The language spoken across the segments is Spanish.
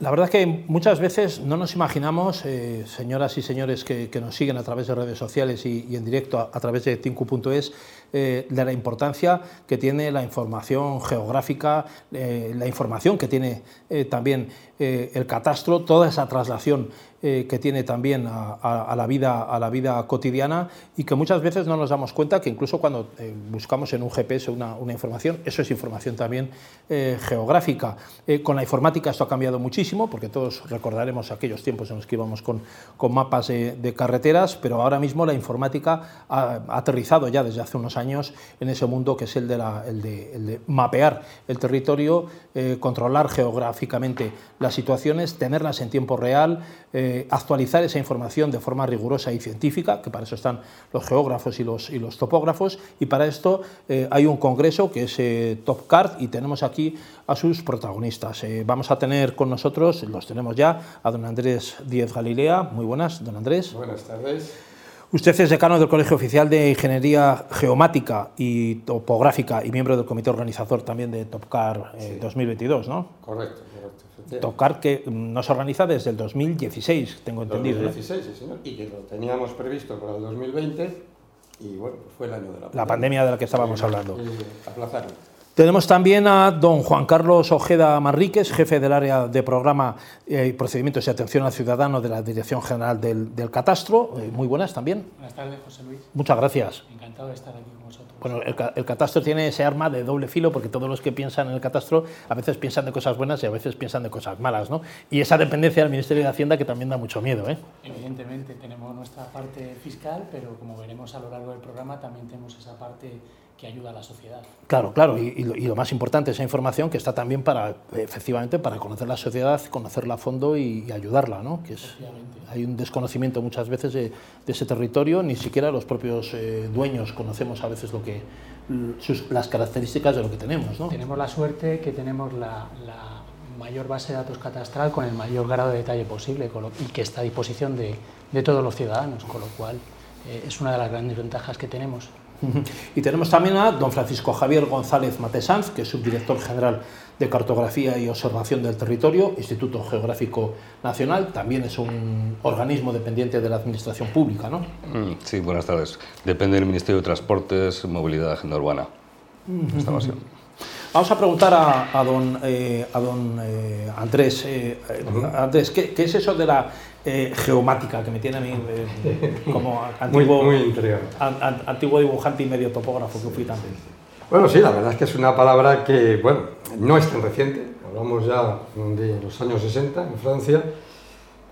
La verdad es que muchas veces no nos imaginamos, eh, señoras y señores que, nos siguen a través de redes sociales y, en directo a, través de tinku.es, eh, de la importancia que tiene la información geográfica, eh, la información que tiene también el catastro, toda esa traslación eh, que tiene también a, la vida, a la vida cotidiana y que muchas veces no nos damos cuenta que incluso cuando eh, buscamos en un GPS una, información, eso es información también eh, geográfica. con la informática esto ha cambiado muchísimo, porque todos recordaremos aquellos tiempos en los que íbamos con, con mapas de, carreteras, pero ahora mismo la informática ha, aterrizado ya desde hace unos años en ese mundo que es el de, mapear el territorio, controlar geográficamente las situaciones, tenerlas en tiempo real, eh, actualizar esa información de forma rigurosa y científica, que para eso están los geógrafos y los, topógrafos, y para esto eh, hay un congreso que es eh, Topcard y tenemos aquí a sus protagonistas. vamos a tener con nosotros, los tenemos ya, a don Andrés Díez Galilea. Muy buenas, don Andrés. Buenas tardes. Usted es decano del Colegio Oficial de Ingeniería Geomática y Topográfica y miembro del comité organizador también de Topcar 2022, ¿no? Correcto. Tocar que no se organiza desde el 2016, tengo entendido. 2016, sí, señor. Y que lo teníamos previsto para el 2020 y bueno, pues fue el año de la pandemia. La pandemia de la que estábamos hablando. aplazaron. Tenemos también a don Juan Carlos Ojeda Marríquez, jefe del área de programa eh, y procedimientos y atención al ciudadano de la Dirección General del, Catastro. Eh, muy buenas también. Buenas tardes, José Luis. Muchas gracias. Encantado de estar aquí con vosotros. Bueno, el, catastro tiene ese arma de doble filo porque todos los que piensan en el catastro a veces piensan de cosas buenas y a veces piensan de cosas malas, ¿no? Y esa dependencia del Ministerio de Hacienda que también da mucho miedo, ¿eh? Evidentemente tenemos nuestra parte fiscal, pero como veremos a lo largo del programa también tenemos esa parte que ayuda a la sociedad. Claro, claro, y, lo, más importante, esa información que está también para, efectivamente, para conocer la sociedad, conocerla a fondo y, ayudarla, ¿no? Que es, hay un desconocimiento muchas veces de, ese territorio, ni siquiera los propios eh, dueños conocemos a veces lo que, las características de lo que tenemos, ¿no? Tenemos la suerte que tenemos la, mayor base de datos catastral con el mayor grado de detalle posible y que está a disposición de, de todos los ciudadanos, con lo cual eh, es una de las grandes ventajas que tenemos. Y tenemos también a don Francisco Javier González Matesanz, que es subdirector general de Cartografía y Observación del Territorio, Instituto Geográfico Nacional, también es un organismo dependiente de la Administración Pública, ¿no? Mm, sí, buenas tardes. Depende del Ministerio de Transportes, Movilidad y Agenda Urbana. Vamos a preguntar a, don, eh, a don eh, Andrés, eh, Andrés ¿qué, ¿qué, es eso de la eh, geomática que me tiene a mí como antiguo, muy, antiguo dibujante y medio topógrafo que fui también. Bueno, sí, la verdad es que es una palabra que, bueno, no es tan reciente, hablamos ya de los años 60 en Francia,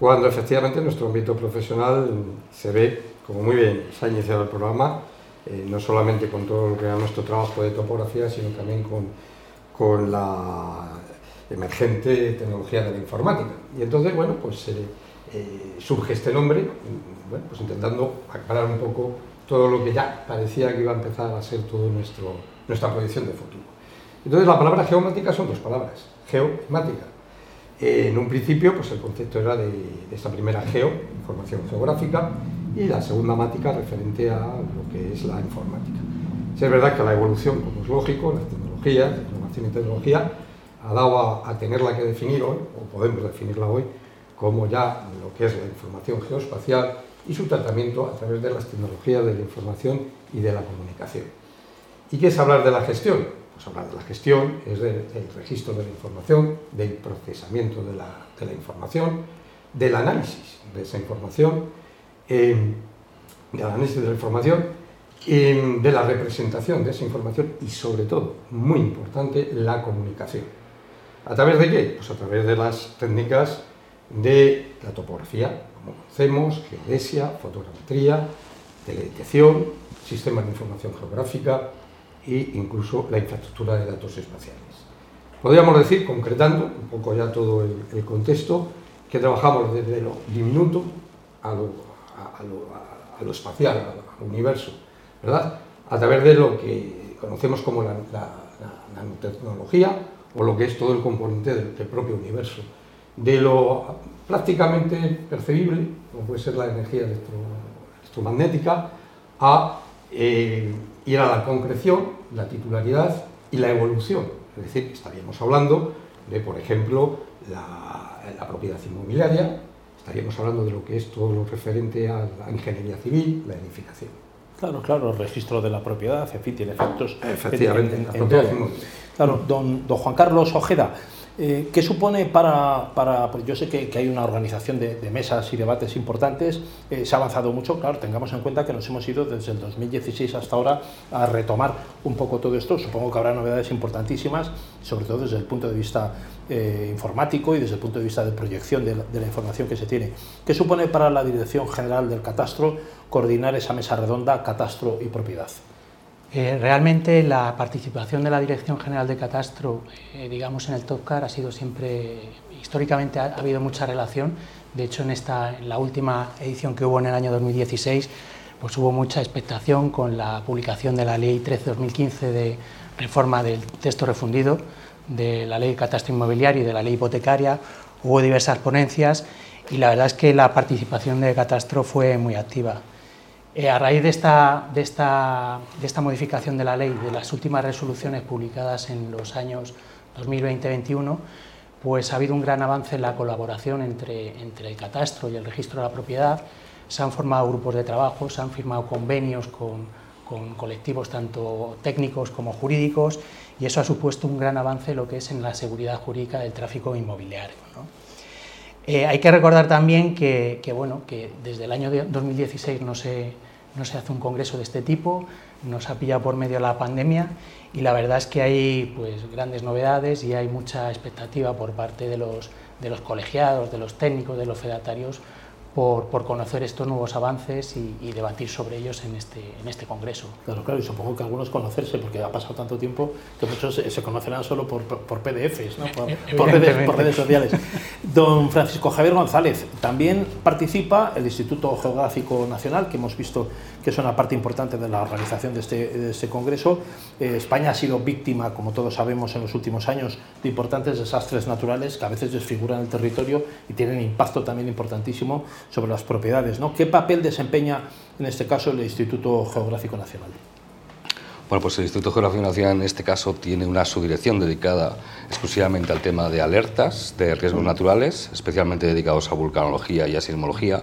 cuando efectivamente nuestro ámbito profesional se ve, como muy bien se ha iniciado el programa, eh, no solamente con todo lo que era nuestro trabajo de topografía, sino también con, con la emergente tecnología de la informática. Y entonces, bueno, pues eh, surge este nombre, bueno, pues intentando aclarar un poco todo lo que ya parecía que iba a empezar a ser todo nuestro, nuestra proyección de futuro. Entonces la palabra geomática son dos palabras, geomática. Eh, en un principio pues el concepto era de, esta primera geo, información geográfica, y la segunda mática referente a lo que es la informática. Si es verdad que la evolución, como es lógico, la tecnología, la y tecnología, ha dado a, a tenerla que definir hoy, o podemos definirla hoy, como ya lo que es la información geoespacial y su tratamiento a través de las tecnologías de la información y de la comunicación. ¿Y qué es hablar de la gestión? Pues hablar de la gestión es del, registro de la información, del procesamiento de la, información, del análisis de esa información, em, del análisis de la información, em, de la representación de esa información y sobre todo, muy importante, la comunicación. ¿A través de qué? Pues a través de las técnicas de la topografía, como conocemos, geodesia, fotogrametría, teledetección, sistemas de información geográfica e incluso la infraestructura de datos espaciales. Podríamos decir, concretando un poco ya todo el, contexto, que trabajamos desde lo diminuto a lo, a, lo, espacial, al universo, A través de lo que conocemos como la, nanotecnología o lo que es todo el componente del propio universo de lo prácticamente percebible, como puede ser la energía electromagnética, a eh, ir a la concreción, la titularidad y la evolución. Es decir, estaríamos hablando de, por ejemplo, la, propiedad inmobiliaria, estaríamos hablando de lo que es todo lo referente a la ingeniería civil, la edificación. Claro, claro, el registro de la propiedad, en fin, tiene efectos. Efectivamente, en, en, en Claro, don, don Juan Carlos Ojeda, eh, ¿Qué supone para, pues yo sé que, hay una organización de, de, mesas y debates importantes, eh, se ha avanzado mucho, claro, tengamos en cuenta que nos hemos ido desde el 2016 hasta ahora a retomar un poco todo esto, supongo que habrá novedades importantísimas, sobre todo desde el punto de vista eh, informático y desde el punto de vista de proyección de la, de la información que se tiene. ¿Qué supone para la Dirección General del Catastro coordinar esa mesa redonda catastro y propiedad? Eh, realmente la participación de la Dirección General de Catastro, eh, digamos, en el TOPCAR ha sido siempre, históricamente ha, ha, habido mucha relación. De hecho, en, esta, en la última edición que hubo en el año 2016, pues hubo mucha expectación con la publicación de la Ley 13-2015 de reforma del texto refundido, de la Ley de Catastro Inmobiliario y de la Ley Hipotecaria. Hubo diversas ponencias y la verdad es que la participación de Catastro fue muy activa. Eh, a raíz de esta, modificación de la ley, de las últimas resoluciones publicadas en los años 2020-2021, pues ha habido un gran avance en la colaboración entre, el catastro y el registro de la propiedad. Se han formado grupos de trabajo, se han firmado convenios con, colectivos tanto técnicos como jurídicos y eso ha supuesto un gran avance lo que es en la seguridad jurídica del tráfico inmobiliario. Eh, hay que recordar también que desde el año 2016 no se, no se hace un congreso de este tipo, nos ha pillado por medio de la pandemia y la verdad es que hay pues, grandes novedades y hay mucha expectativa por parte de los, de los colegiados, de los técnicos, de los fedatarios por, por, conocer estos nuevos avances y, y, debatir sobre ellos en este, en este congreso. Claro, claro, y supongo que algunos conocerse, porque ha pasado tanto tiempo que muchos se, conocerán solo por, por PDFs, ¿no? por, por, redes, por, redes, sociales. Don Francisco Javier González, también participa el Instituto Geográfico Nacional, que hemos visto que es una parte importante de la organización de este, de este congreso. Eh, España ha sido víctima, como todos sabemos, en los últimos años de importantes desastres naturales que a veces desfiguran el territorio y tienen impacto también importantísimo sobre las propiedades. ¿no? ¿Qué papel desempeña en este caso el Instituto Geográfico Nacional? Bueno, pues el Instituto Geográfico Nacional en este caso tiene una subdirección dedicada exclusivamente al tema de alertas de riesgos naturales, especialmente dedicados a vulcanología y a sismología.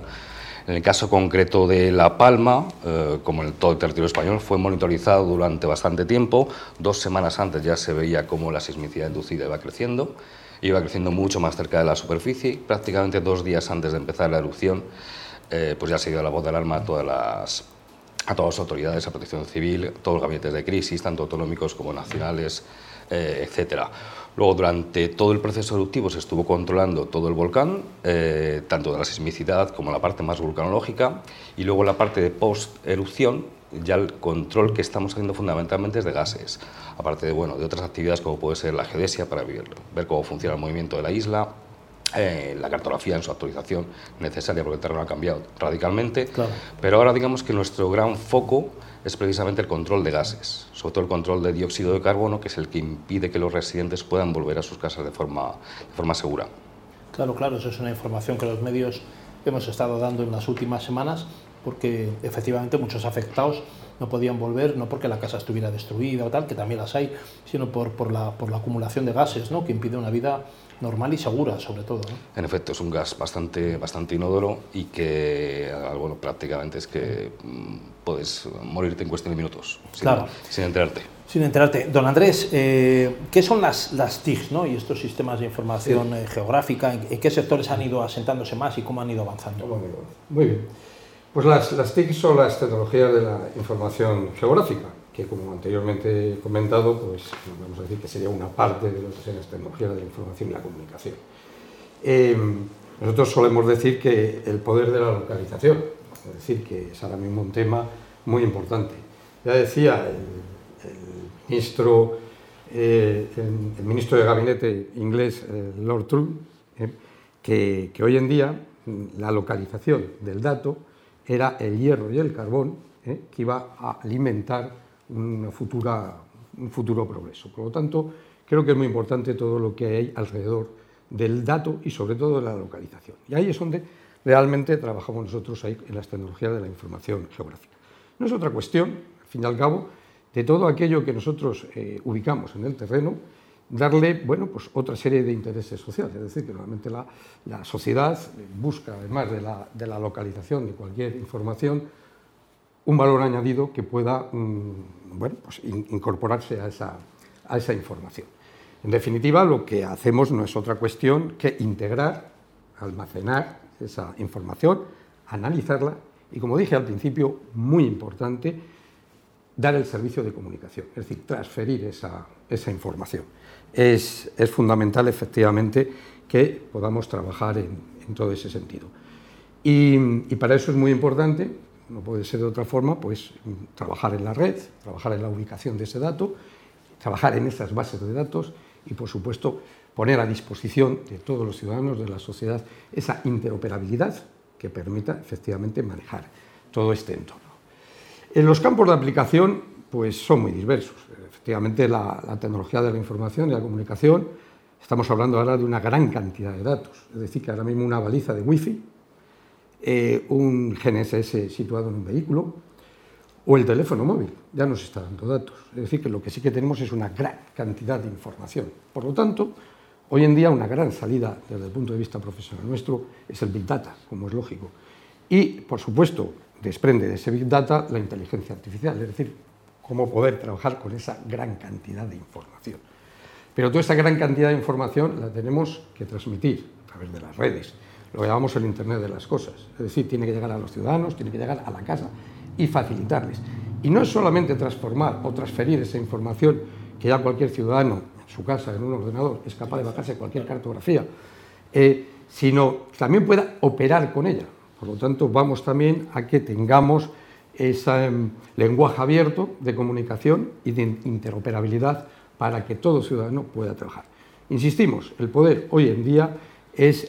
En el caso concreto de La Palma, eh, como en todo el territorio español, fue monitorizado durante bastante tiempo. Dos semanas antes ya se veía cómo la sismicidad inducida iba creciendo, iba creciendo mucho más cerca de la superficie prácticamente dos días antes de empezar la erupción, eh, pues ya se dio la voz de alarma a todas las a todas las autoridades, a protección civil, todos los gabinetes de crisis, tanto autonómicos como nacionales, eh, etcétera. Luego, durante todo el proceso eruptivo se estuvo controlando todo el volcán, eh, tanto de la sismicidad como la parte más vulcanológica, y luego la parte de post-erupción, ya el control que estamos haciendo fundamentalmente es de gases, aparte de, bueno, de otras actividades como puede ser la geodesia para ver, ver cómo funciona el movimiento de la isla, eh, la cartografía en su actualización necesaria porque el terreno ha cambiado radicalmente, claro. pero ahora digamos que nuestro gran foco es precisamente el control de gases, sobre todo el control de dióxido de carbono, que es el que impide que los residentes puedan volver a sus casas de forma, de forma segura. Claro, claro, eso es una información que los medios hemos estado dando en las últimas semanas, porque efectivamente muchos afectados no podían volver, no porque la casa estuviera destruida o tal, que también las hay, sino por, por, la, por la acumulación de gases, ¿no? que impide una vida normal y segura, sobre todo. ¿no? En efecto, es un gas bastante, bastante inodoro y que, bueno, prácticamente es que mm, puedes morirte en cuestión de minutos, claro. sin, sin enterarte. Sin enterarte. Don Andrés, eh, ¿qué son las, las TICs ¿no? y estos sistemas de información sí. eh, geográfica? ¿En, ¿En, qué sectores han ido asentándose más y cómo han ido avanzando? Muy bien. Pues las, las TIC son las tecnologías de la información geográfica, que como anteriormente he comentado, pues vamos a decir que sería una parte de las tecnologías de la información y la comunicación. Eh, nosotros solemos decir que el poder de la localización, es decir, que es ahora mismo un tema muy importante. Ya decía el, ministro, eh, el, ministro de gabinete inglés, eh, Lord Truss, eh, que, que hoy en día la localización del dato era el hierro y el carbón que iba a alimentar una futura, un futuro progreso. Por lo tanto, creo que es muy importante todo lo que hay alrededor del dato y sobre todo de la localización. Y ahí es donde realmente trabajamos nosotros ahí en las tecnologías de la información geográfica. No es otra cuestión, al fin y al cabo, de todo aquello que nosotros eh, ubicamos en el terreno darle bueno, pues otra serie de intereses sociales. Es decir, que normalmente la, sociedad busca, además de la, de la, localización de cualquier información, un valor añadido que pueda mm, pues incorporarse a esa, información. En definitiva, lo que hacemos no es otra cuestión que integrar, almacenar esa información, analizarla y, como dije al principio, muy importante, dar el servicio de comunicación, es decir, transferir esa, información. Es, fundamental, efectivamente, que podamos trabajar en, todo ese sentido. Y, para eso es muy importante, no puede ser de otra forma, pues trabajar en la red, trabajar en la ubicación de ese dato, trabajar en esas bases de datos y, por supuesto, poner a disposición de todos los ciudadanos de la sociedad esa interoperabilidad que permita efectivamente manejar todo este entorno. En los campos de aplicación pues, son muy diversos. Efectivamente, la, tecnología de la información y la comunicación, estamos hablando ahora de una gran cantidad de datos. Es decir, que ahora mismo una baliza de Wi-Fi, eh, un GNSS situado en un vehículo o el teléfono móvil, ya nos está dando datos. Es decir, que lo que sí que tenemos es una gran cantidad de información. Por lo tanto, hoy en día una gran salida desde el punto de vista profesional nuestro es el Big Data, como es lógico. Y, por supuesto, desprende de ese Big Data la inteligencia artificial, es decir, cómo poder trabajar con esa gran cantidad de información. Pero toda esa gran cantidad de información la tenemos que transmitir a través de las redes, lo que llamamos el Internet de las cosas. Es decir, tiene que llegar a los ciudadanos, tiene que llegar a la casa y facilitarles. Y no es solamente transformar o transferir esa información que ya cualquier ciudadano en su casa, en un ordenador, es capaz de bajarse cualquier cartografía, eh, sino también pueda operar con ella. Por lo tanto, vamos también a que tengamos ese em, lenguaje abierto de comunicación y de interoperabilidad para que todo ciudadano pueda trabajar. Insistimos, el poder hoy en día es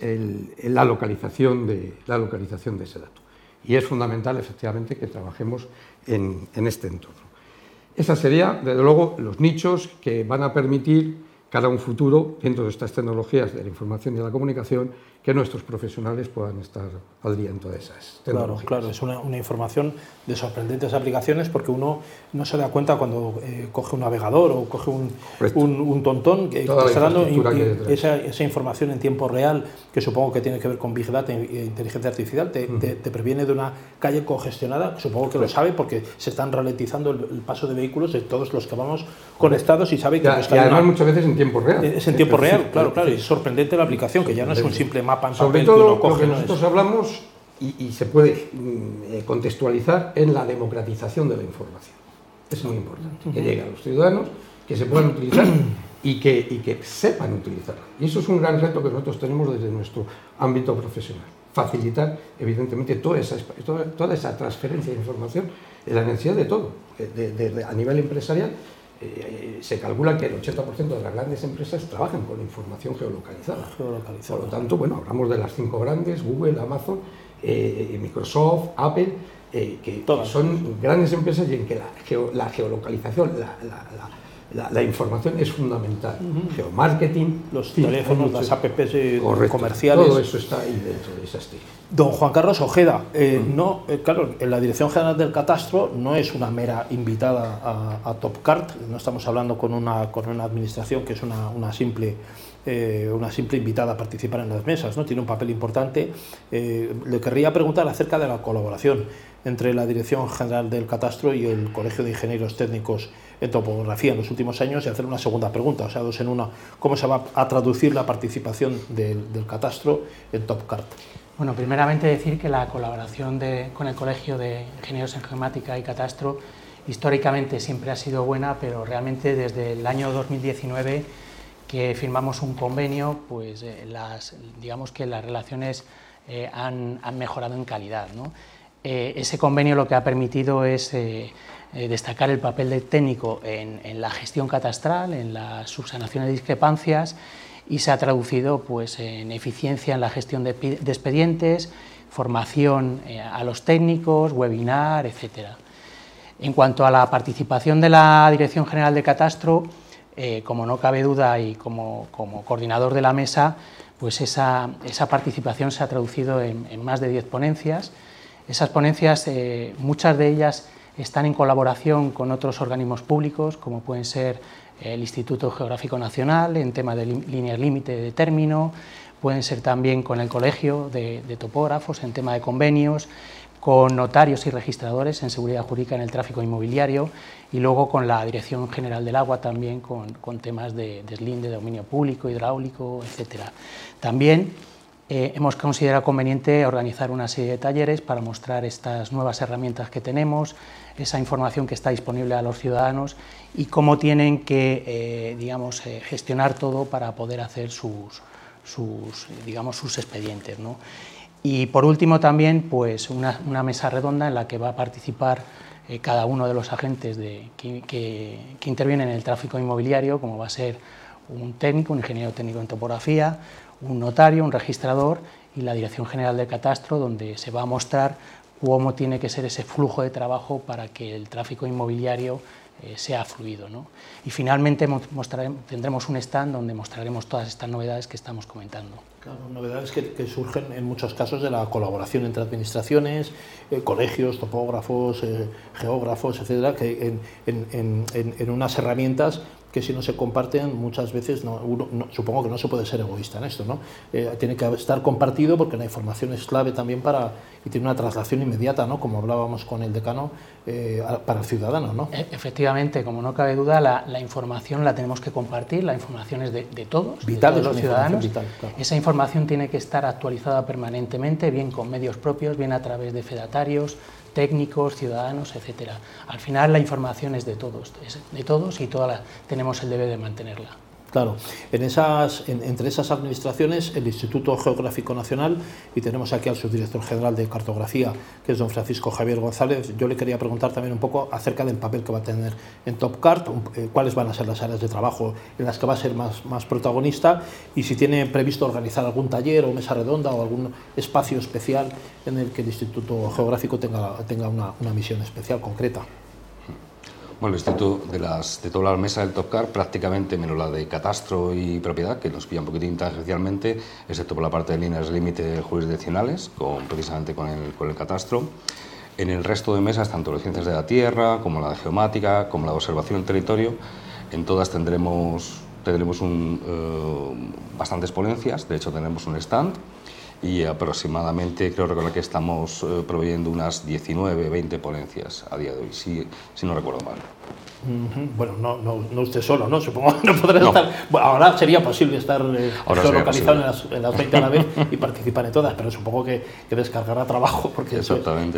la, localización de, la localización de ese dato y es fundamental efectivamente que trabajemos en, en este entorno. Esos serían, desde luego, los nichos que van a permitir cara a un futuro, dentro de estas tecnologías de la información y de la comunicación, que nuestros profesionales puedan estar al día en todas esas tecnologías. Claro, claro, es una, una información de sorprendentes aplicaciones porque uno no se da cuenta cuando eh, coge un navegador o coge un, un, un tontón que está dando esa, esa, información en tiempo real, que supongo que tiene que ver con Big Data e inteligencia artificial, te, te, previene de una calle congestionada, supongo que lo sabe porque se están ralentizando el, paso de vehículos de todos los que vamos conectados y sabe que... Ya, y además muchas veces en tiempo real. Es en tiempo real, claro, claro, y es sorprendente la aplicación, que ya no es un simple mapa sobre todo lo que nosotros hablamos y, se puede mm, eh, contextualizar en la democratización de la información. Es muy importante que llegue a los ciudadanos, que se puedan utilizar y que, y que sepan utilizarla. Y eso es un gran reto que nosotros tenemos desde nuestro ámbito profesional. Facilitar, evidentemente, toda esa, toda, esa transferencia de información en la necesidad de todo, a nivel empresarial eh, se calcula que el 80% de las grandes empresas trabajan con información geolocalizada. Por lo tanto, bueno, hablamos de las cinco grandes, Google, Amazon, eh, Microsoft, Apple, eh, que son grandes empresas y en que la, la geolocalización, la, la, información es fundamental. Geomarketing, los teléfonos, las apps comerciales. Todo eso está ahí dentro de esas Don Juan Carlos Ojeda, eh, no, eh, claro, en la Dirección General del Catastro no es una mera invitada a, a Topcart, no estamos hablando con una, con una administración que es una, una simple eh, una simple invitada a participar en las mesas, ¿no? tiene un papel importante. le querría preguntar acerca de la colaboración entre la Dirección General del Catastro y el Colegio de Ingenieros Técnicos en Topografía en los últimos años y hacer una segunda pregunta, o sea, dos en una. ¿Cómo se va a traducir la participación del, del Catastro en Topcart? Bueno, primeramente decir que la colaboración con el Colegio de Ingenieros en Geomática y Catastro históricamente siempre ha sido buena, pero realmente desde el año 2019 que firmamos un convenio, pues eh, digamos que las relaciones eh, han, mejorado en calidad. Eh, ese convenio lo que ha permitido es destacar el papel del técnico en, la gestión catastral, en la subsanación de discrepancias y se ha traducido pues, en eficiencia en la gestión de, expedientes, formación a los técnicos, webinar, etc. En cuanto a la participación de la Dirección General de Catastro, eh, como no cabe duda y como, coordinador de la mesa, pues esa, participación se ha traducido en, más de 10 ponencias. Esas ponencias, eh, muchas de ellas están en colaboración con otros organismos públicos, como pueden ser el Instituto Geográfico Nacional en tema de líneas límite de término, pueden ser también con el Colegio de, Topógrafos en tema de convenios, con notarios y registradores en seguridad jurídica en el tráfico inmobiliario y luego con la Dirección General del Agua también con, temas de deslinde, de dominio público, hidráulico, etc. También eh, hemos considerado conveniente organizar una serie de talleres para mostrar estas nuevas herramientas que tenemos, esa información que está disponible a los ciudadanos y cómo tienen que eh, digamos, eh, gestionar todo para poder hacer sus, sus, digamos, sus expedientes. ¿no? Y por último también pues una, una, mesa redonda en la que va a participar eh, cada uno de los agentes de, que, que, que, intervienen en el tráfico inmobiliario, como va a ser un técnico, un ingeniero técnico en topografía, un notario, un registrador y la Dirección General del Catastro, donde se va a mostrar cómo tiene que ser ese flujo de trabajo para que el tráfico inmobiliario sea fluido. ¿no? Y finalmente tendremos un stand donde mostraremos todas estas novedades que estamos comentando. Claro, novedades que, surgen en muchos casos de la colaboración entre administraciones, eh, colegios, topógrafos, eh, geógrafos, etcétera, que en, unas herramientas que si no se comparten muchas veces, no, supongo que no se puede ser egoísta en esto, ¿no? Eh, tiene que estar compartido porque la información es clave también para, y tiene una traslación inmediata, ¿no? Como hablábamos con el decano, eh, para el ciudadano, ¿no? E, efectivamente, como no cabe duda, la, información la tenemos que compartir, la información es de, todos, vital, de todos los ciudadanos. Esa información tiene que estar actualizada permanentemente, bien con medios propios, bien a través de fedatarios, técnicos, ciudadanos, etcétera. Al final la información es de todos, de todos y toda tenemos el deber de mantenerla. Claro, entre esas administraciones, el Instituto Geográfico Nacional, y tenemos aquí al subdirector general de cartografía, que es don Francisco Javier González, yo le quería preguntar también un poco acerca del papel que va a tener en TopCart, eh, cuáles van a ser las áreas de trabajo en las que va a ser más, protagonista, y si tiene previsto organizar algún taller o mesa redonda o algún espacio especial en el que el Instituto Geográfico tenga, una misión especial concreta. Bueno, el instituto de, las, de toda la mesa del TopCar, prácticamente menos la de catastro y propiedad, que nos pilla un poquitín tangencialmente, excepto por la parte de líneas límite jurisdiccionales, con, precisamente con el, con el catastro. En el resto de mesas, tanto las ciencias de la tierra, como la de geomática, como la de observación del territorio, en todas tendremos, tendremos un, eh, bastantes ponencias, de hecho tenemos un stand y aproximadamente creo recordar que estamos eh, proveyendo unas 19, 20 ponencias a día de hoy, si, si no recuerdo mal. Bueno, no, no, no, usted solo, ¿no? Supongo que no podrá estar. Bueno, ahora sería posible estar eh, localizado en las, en las, 20 a la vez y participar en todas, pero supongo que, que descargará trabajo porque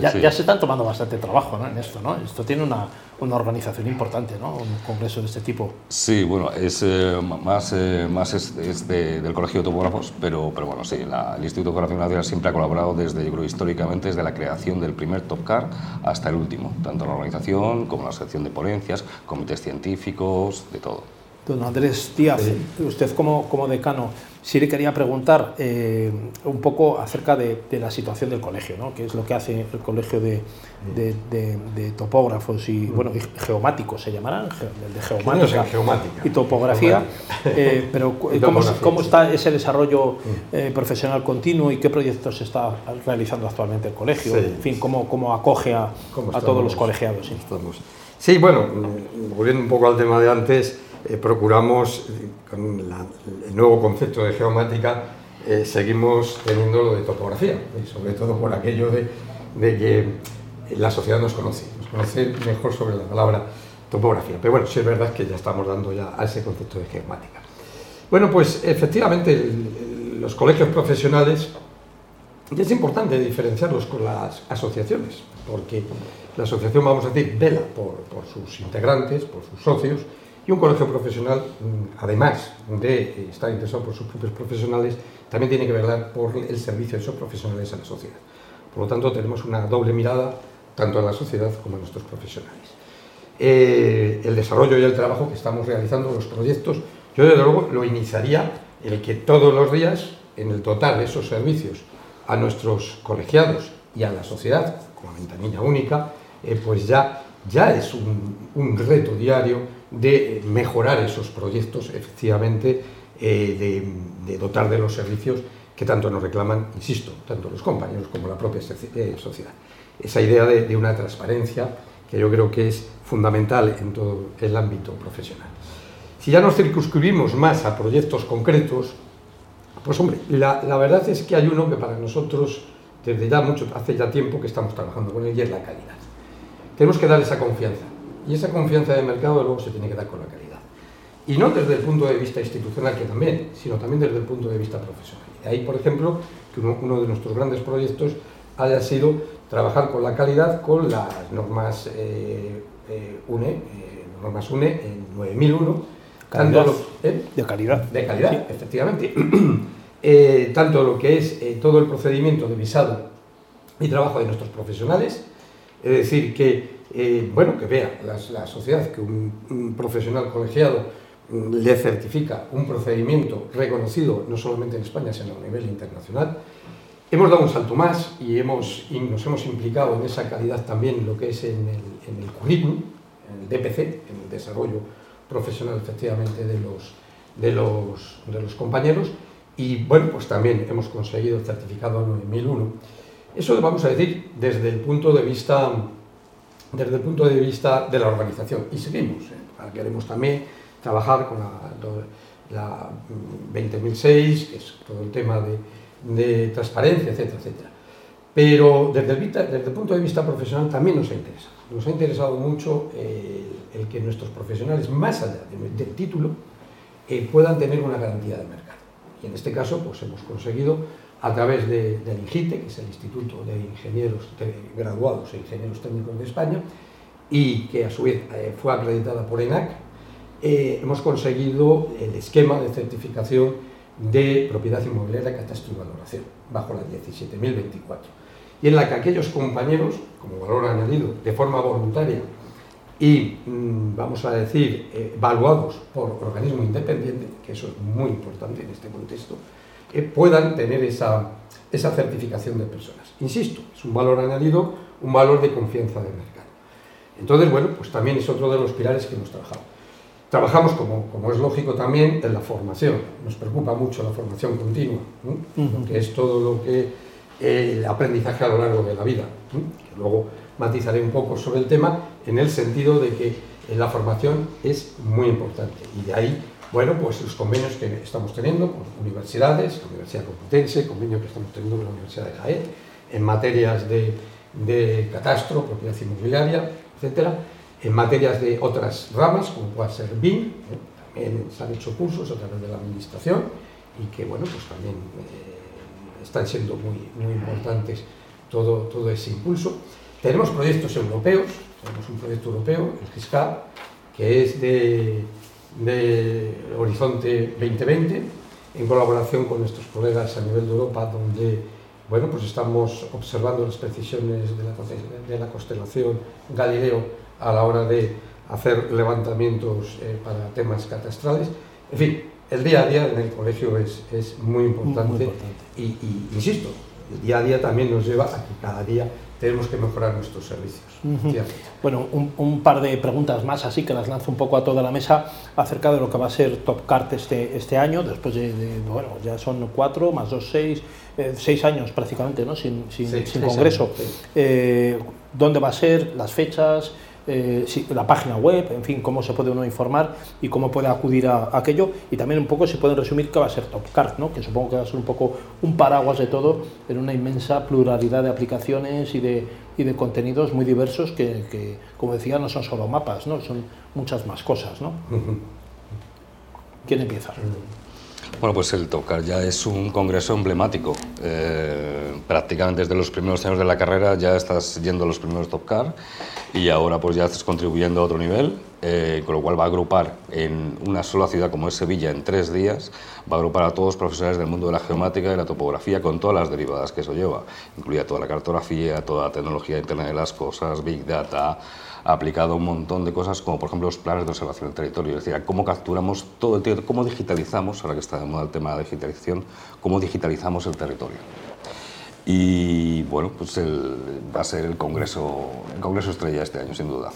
ya, ya, se están tomando bastante trabajo ¿no? en esto, ¿no? Esto tiene una, una organización importante, ¿no? Un congreso de este tipo. Sí, bueno, es eh, más, eh, más es, del Colegio de Topógrafos, pero, pero bueno, sí, el Instituto Geográfico Nacional siempre ha colaborado desde, yo creo, históricamente, desde la creación del primer Topcar hasta el último, tanto la organización como la sección de ponencias, comités científicos, de todo. Don Andrés Díaz, usted como, como decano, sí le quería preguntar eh, un poco acerca de, la situación del colegio, ¿no? qué es lo que hace el colegio de, de, topógrafos y, bueno, geomáticos se llamarán, de geomática, geomática. y topografía, eh, pero ¿cómo, ¿cómo, está ese desarrollo eh, profesional continuo y qué proyectos está realizando actualmente el colegio? En fin, ¿cómo, cómo acoge a, a todos los colegiados? Sí, bueno, volviendo un poco al tema de antes, eh, procuramos, con el nuevo concepto de geomática, eh, seguimos teniendo lo de topografía, y sobre todo por aquello de, que la sociedad nos conoce, nos conoce mejor sobre la palabra topografía. Pero bueno, sí es verdad que ya estamos dando ya a ese concepto de geomática. Bueno, pues efectivamente los colegios profesionales, y es importante diferenciarlos con las asociaciones, porque la asociación, vamos a decir, vela por, sus integrantes, por sus socios, y un colegio profesional, mm, además de estar interesado por sus propios profesionales, también tiene que velar por el servicio de esos profesionales a la sociedad. Por lo tanto, tenemos una doble mirada tanto a la sociedad como a nuestros profesionales. Eh, el desarrollo y el trabajo que estamos realizando, los proyectos, yo desde luego lo iniciaría el que todos los días, en el total de esos servicios a nuestros colegiados y a la sociedad, como ventanilla única, eh, pues ya, ya es un, reto diario de mejorar esos proyectos, efectivamente, eh, de, dotar de los servicios que tanto nos reclaman, insisto, tanto los compañeros como la propia eh, sociedad. Esa idea de, una transparencia que yo creo que es fundamental en todo el ámbito profesional. Si ya nos circunscribimos más a proyectos concretos, pues hombre, la, la verdad es que hay uno que para nosotros desde ya mucho, hace ya tiempo que estamos trabajando con él y es la calidad. Tenemos que dar esa confianza y esa confianza de mercado luego se tiene que dar con la calidad. Y no desde el punto de vista institucional, que también, sino también desde el punto de vista profesional. De ahí, por ejemplo, que uno, de nuestros grandes proyectos haya sido trabajar con la calidad con las normas eh, eh, UNE, eh, normas UNE en 9001. Calidad, de calidad. De calidad, efectivamente. tanto lo que es todo el procedimiento de visado y trabajo de nuestros profesionales, es decir, que, bueno, que vea la, sociedad que un profesional colegiado le certifica un procedimiento reconocido no solamente en España, sino a nivel internacional. Hemos dado un salto más y, hemos, nos hemos implicado en esa calidad también lo que es en el, en currículum, en el DPC, en el desarrollo profesional efectivamente de los, de los, de los compañeros y bueno, pues también hemos conseguido el certificado 9001. Eso vamos a decir desde el punto de vista, desde el punto de, vista de la organización y seguimos. ¿eh? Queremos también trabajar con la, 20.006, que es todo el tema de, transparencia, etcétera, etcétera. Pero desde el, desde el, punto de vista profesional también nos ha interesado. Nos ha interesado mucho el, que nuestros profesionales, más allá del, título, eh, puedan tener una garantía de mercado. Y en este caso, pues hemos conseguido, a través del INGITE, que es el Instituto de Ingenieros Graduados e Ingenieros Técnicos de España, y que a su vez eh, fue acreditada por ENAC, eh, hemos conseguido el esquema de certificación de propiedad inmobiliaria, catastro y valoración, bajo la 17.024, y en la que aquellos compañeros, como valor añadido, de forma voluntaria y, mm, vamos a decir, eh, evaluados por organismo independiente, que eso es muy importante en este contexto, eh, puedan tener esa, esa certificación de personas. Insisto, es un valor añadido, un valor de confianza del mercado. Entonces, bueno, pues también es otro de los pilares que hemos trabajado. Trabajamos, como, como, es lógico también, en la formación. Nos preocupa mucho la formación continua, que es todo lo que el aprendizaje a lo largo de la vida. luego matizaré un poco sobre el tema en el sentido de que la formación es muy importante. Y de ahí, bueno, pues los convenios que estamos teniendo con universidades, la Universidad Complutense, convenio que estamos teniendo con la Universidad de Jaén, en materias de, catastro, propiedad inmobiliaria, etcétera en materias de otras ramas, como pueda ser BIM, ¿eh? también se han hecho cursos a través de la administración y que bueno, pues también eh, están siendo muy, importantes todo, todo ese impulso. Tenemos proyectos europeos, tenemos un proyecto europeo, el GISCA, que es de, de Horizonte 2020, en colaboración con nuestros colegas a nivel de Europa, donde bueno, pues estamos observando las precisiones de la, de la constelación Galileo a la hora de hacer levantamientos eh, para temas catastrales. En fin, el día a día en el colegio es, es muy, importante, Y, insisto, el día a día también nos lleva a que cada día tenemos que mejorar nuestros servicios. Bueno, un, un, par de preguntas más, así que las lanzo un poco a toda la mesa acerca de lo que va a ser Top Cart este, este año, después de, bueno, ya son cuatro, más dos, seis, eh, seis años prácticamente, ¿no? Sin, sin, sin congreso. Eh, ¿Dónde va a ser? ¿Las fechas? Eh, la página web, en fin, cómo se puede uno informar y cómo puede acudir a, aquello. Y también un poco se pueden resumir qué va a ser TopCard, ¿no? que supongo que va a ser un poco un paraguas de todo en una inmensa pluralidad de aplicaciones y de, y de contenidos muy diversos que, como decía, no son solo mapas, ¿no? son muchas más cosas. ¿no? ¿Quién empieza? Bueno, pues el TopCard ya es un congreso emblemático. Eh, prácticamente desde los primeros años de la carrera ya estás yendo a los primeros TopCard y ahora pues ya estás contribuyendo a otro nivel, eh, con lo cual va a agrupar en una sola ciudad como es Sevilla en tres días, va a agrupar a todos los profesionales del mundo de la geomática y la topografía con todas las derivadas que eso lleva, incluida toda la cartografía, toda la tecnología de Internet de las Cosas, Big Data, aplicado un montón de cosas como por ejemplo los planes de observación del territorio, es decir, cómo capturamos todo el territorio, cómo digitalizamos, ahora que está de moda el tema de la digitalización, cómo digitalizamos el territorio. Y bueno, pues va a ser el congreso, el congreso estrella este año, sin duda.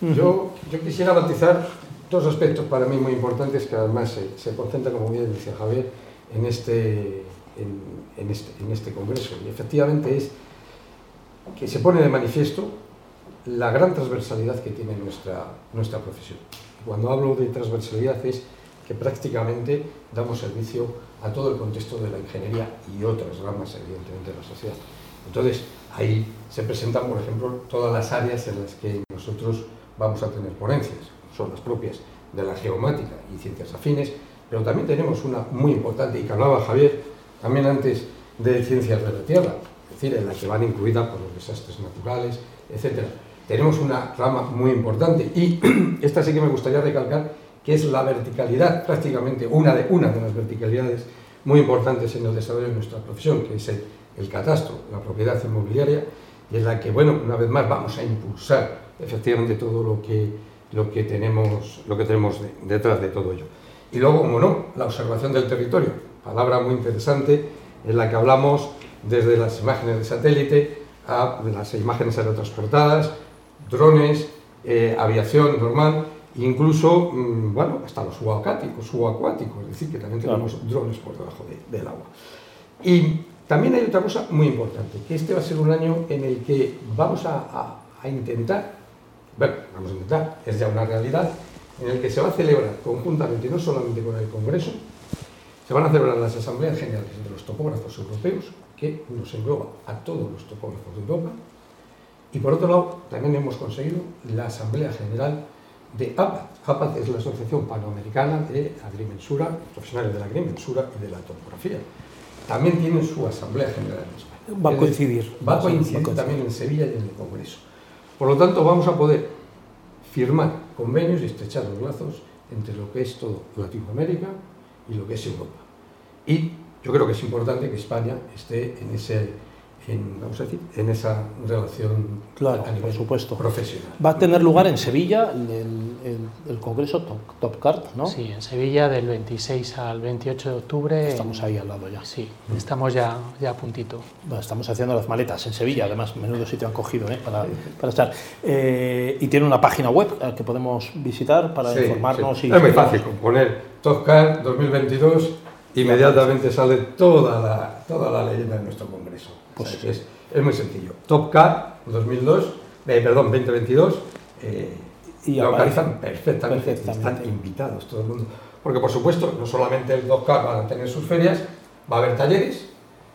Yo, yo quisiera batizar dos aspectos para mí muy importantes que además se, se concentran, como bien decía Javier, en este, en, este, en este congreso. Y efectivamente es que se pone de manifiesto la gran transversalidad que tiene nuestra, nuestra profesión. Cuando hablo de transversalidad es que prácticamente damos servicio a todo el contexto de la ingeniería y otras ramas, evidentemente, de la sociedad. Entonces, ahí se presentan, por ejemplo, todas las áreas en las que nosotros vamos a tener ponencias, son las propias de la geomática y ciencias afines, pero también tenemos una muy importante, y que hablaba Javier también antes, de ciencias de la Tierra, es decir, en la que van incluidas por los desastres naturales, etc. Tenemos una rama muy importante y esta sí que me gustaría recalcar, que es la verticalidad, prácticamente una de, una de las verticalidades muy importantes en el desarrollo de nuestra profesión, que es el, catastro, la propiedad inmobiliaria, y en la que, bueno, una vez más vamos a impulsar efectivamente todo lo que, lo que tenemos, lo que tenemos detrás de todo ello. Y luego, como no, la observación del territorio, palabra muy interesante en la que hablamos desde las imágenes de satélite a las imágenes aerotransportadas, drones, eh, aviación normal, incluso, mm, bueno, hasta los subacuáticos, subacuáticos, es decir, que también tenemos drones por debajo del agua. Y también hay otra cosa muy importante, que este va a ser un año en el que vamos a, a intentar, bueno, vamos a intentar, es ya una realidad, en el que se va a celebrar conjuntamente, no solamente con el Congreso, se van a celebrar las asambleas generales de los topógrafos europeos, que nos engloba a todos los topógrafos de Europa, y por otro lado, también hemos conseguido la Asamblea General de APAD. APAD es la Asociación Panamericana de Agrimensura, profesionales de la agrimensura y de la topografía. También tiene su Asamblea General en España. Va a coincidir. Va a coincidir también en Sevilla y en el Congreso. Por lo tanto, vamos a poder firmar convenios y estrechar los lazos entre lo que es todo Latinoamérica y lo que es Europa. Y yo creo que es importante que España esté en ese en, vamos a decir, en esa relación claro, a nivel por supuesto. profesional. Va a tener lugar en Sevilla el, el, Congreso Top, Card, ¿no? Sí, en Sevilla del 26 al 28 de octubre. Estamos ahí al lado ya. Sí, estamos ya, ya a puntito. estamos haciendo las maletas en Sevilla, además, menudo sitio han cogido ¿eh? para, para, estar. Eh, y tiene una página web que podemos visitar para informarnos. Y es muy fácil, poner Top Card 2022 inmediatamente sale toda la, toda la leyenda de nuestro Congreso. Pues es, es, muy sencillo. Top Car 2002, eh, perdón, 2022, eh, y localizan perfectamente, están invitados todo el mundo. Porque por supuesto, no solamente el Top Car van a tener sus ferias, va a haber talleres,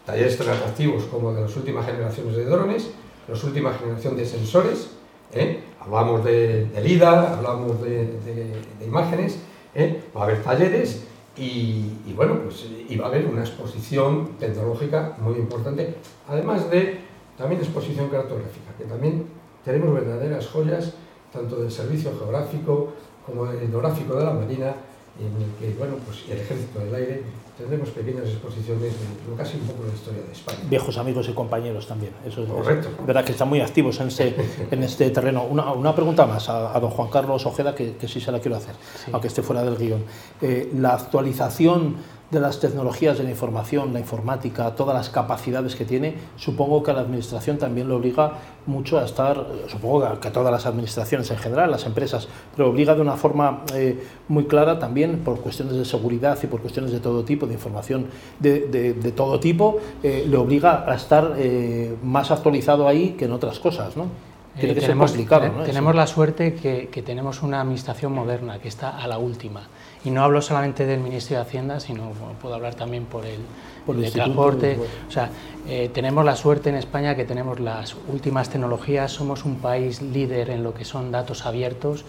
talleres tan atractivos como de las últimas generaciones de drones, las últimas generaciones de sensores, ¿eh? hablamos de, de, LIDAR, hablamos de, de, imágenes, ¿eh? va a haber talleres y, bueno, pues iba a haber una exposición tecnológica muy importante, además de también exposición cartográfica, que también tenemos verdaderas joyas, tanto del servicio geográfico como del etnográfico de la Marina, en el que, bueno, pues el Ejército del Aire tendremos pequeñas exposiciones de casi un poco la historia de España. Viejos amigos y compañeros también, eso es, Correcto. verdad que están muy activos en, este, en este terreno. Una, una pregunta más a, don Juan Carlos Ojeda, que, que sí se la quiero hacer, aunque esté fuera del guion. Eh, la actualización de las tecnologías de la información, la informática, todas las capacidades que tiene, supongo que a la Administración también le obliga mucho a estar, supongo que a todas las administraciones en general, las empresas, pero obliga de una forma eh, muy clara también por cuestiones de seguridad y por cuestiones de todo tipo, de información de, de, todo tipo, eh, le obliga a estar eh, más actualizado ahí que en otras cosas, ¿no? Tiene que tenemos, ser complicado, ¿no? Tenemos la suerte que, que tenemos una administración moderna, que está a la última y no hablo solamente del Ministerio de Hacienda, sino puedo hablar también por el, por el de transporte. O sea, eh, tenemos la suerte en España que tenemos las últimas tecnologías, somos un país líder en lo que son datos abiertos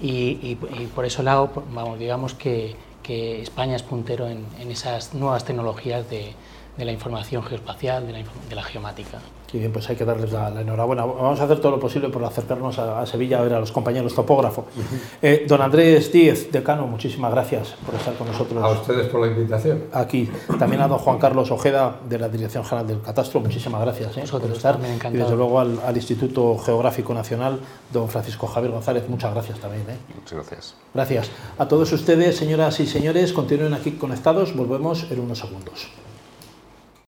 y, por eso lado, vamos, digamos que, que España es puntero en, en esas nuevas tecnologías de, de la información geoespacial, de la, de la geomática. Y bien, pues hay que darles la, enhorabuena. Vamos a hacer todo lo posible por acercarnos a, Sevilla a ver a los compañeros topógrafos. Eh, don Andrés Díez, decano, muchísimas gracias por estar con nosotros. A ustedes por la invitación. Aquí. También a don Juan Carlos Ojeda, de la Dirección General del Catastro, muchísimas gracias eh, por estar. Y desde luego al, Instituto Geográfico Nacional, don Francisco Javier González, muchas gracias también. Eh. Muchas gracias. Gracias. A todos ustedes, señoras y señores, continúen aquí conectados. Volvemos en unos segundos.